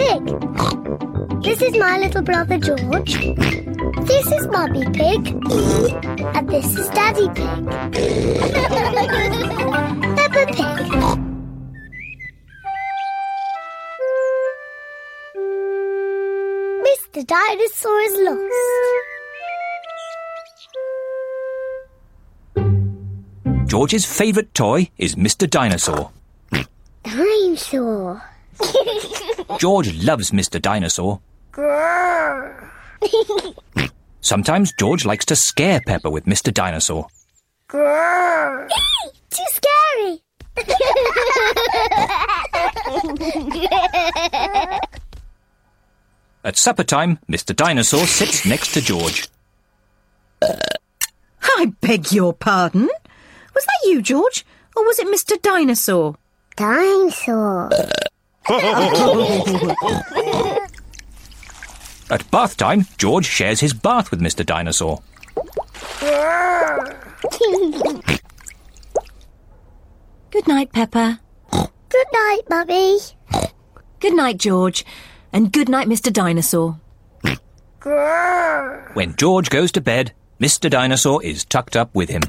Pig. This is my little brother George. This is Mummy Pig. And this is Daddy Pig. Peppa Pig. Mr. Dinosaur is lost. George's favourite toy is Mr. Dinosaur. Dinosaur. George loves Mr. Dinosaur. Sometimes George likes to scare Peppa with Mr. Dinosaur. Too scary. At supper time, Mr. Dinosaur sits next to George. I beg your pardon? Was that you, George? Or was it Mr. Dinosaur? Dinosaur. At bath time, George shares his bath with Mr. Dinosaur. Good night, Peppa. Good night, Mummy. Good night, George. And good night, Mr. Dinosaur. When George goes to bed, Mr. Dinosaur is tucked up with him.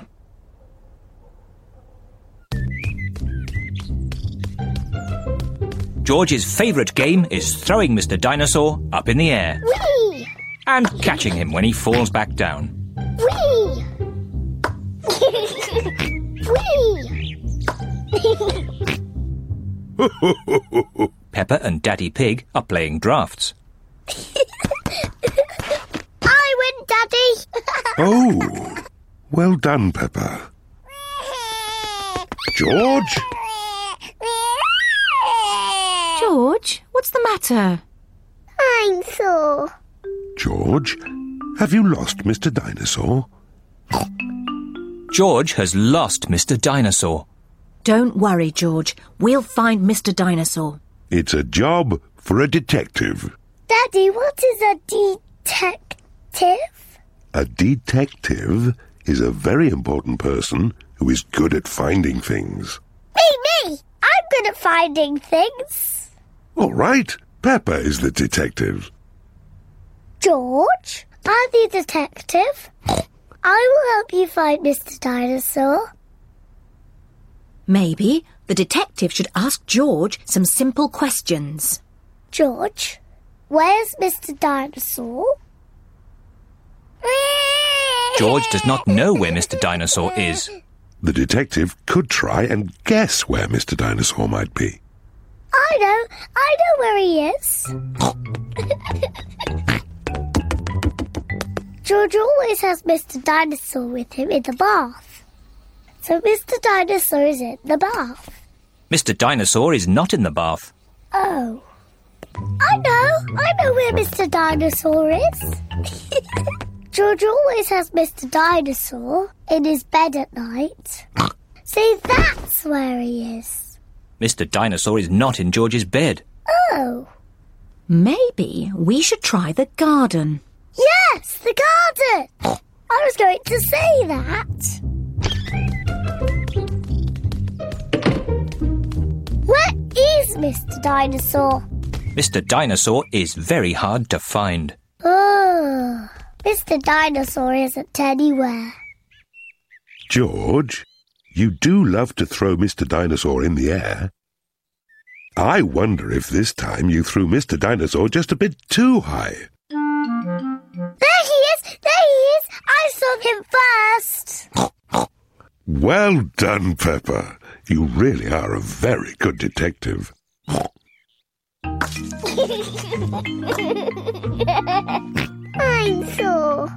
George's favourite game is throwing Mr. Dinosaur up in the air Whee! and catching him when he falls back down. Whee! Whee! Peppa and Daddy Pig are playing drafts. I win, Daddy. Oh, well done, Peppa. George? What's the matter? Dinosaur. George? Have you lost Mr. Dinosaur? George has lost Mr. Dinosaur. Don't worry, George. We'll find Mr. Dinosaur. It's a job for a detective. Daddy, what is a detective? A detective is a very important person who is good at finding things. Me, me. I'm good at finding things. All right, Peppa is the detective. George, I'm the detective. I will help you find Mr. Dinosaur. Maybe the detective should ask George some simple questions. George, where's Mr. Dinosaur? George does not know where Mr. Dinosaur is. The detective could try and guess where Mr. Dinosaur might be. I know, I know where he is. George always has Mr. Dinosaur with him in the bath. So Mr. Dinosaur is in the bath. Mr. Dinosaur is not in the bath. Oh. I know, I know where Mr. Dinosaur is. George always has Mr. Dinosaur in his bed at night. See, that's where he is. Mr. Dinosaur is not in George's bed. Oh. Maybe we should try the garden. Yes, the garden. I was going to say that. Where is Mr. Dinosaur? Mr. Dinosaur is very hard to find. Oh, Mr. Dinosaur isn't anywhere. George, you do love to throw Mr. Dinosaur in the air. I wonder if this time you threw Mr. Dinosaur just a bit too high. There he is! There he is! I saw him first! Well done, Peppa. You really are a very good detective. Dinosaur.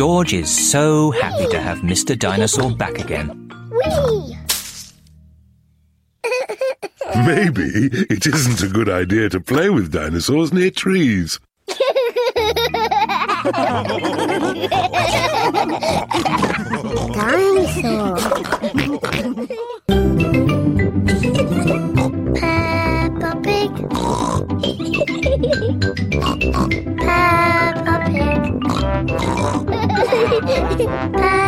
George is so happy to have Mr. Dinosaur back again. Maybe it isn't a good idea to play with dinosaurs near trees. Dinosaur. Peppa Pig. Bye.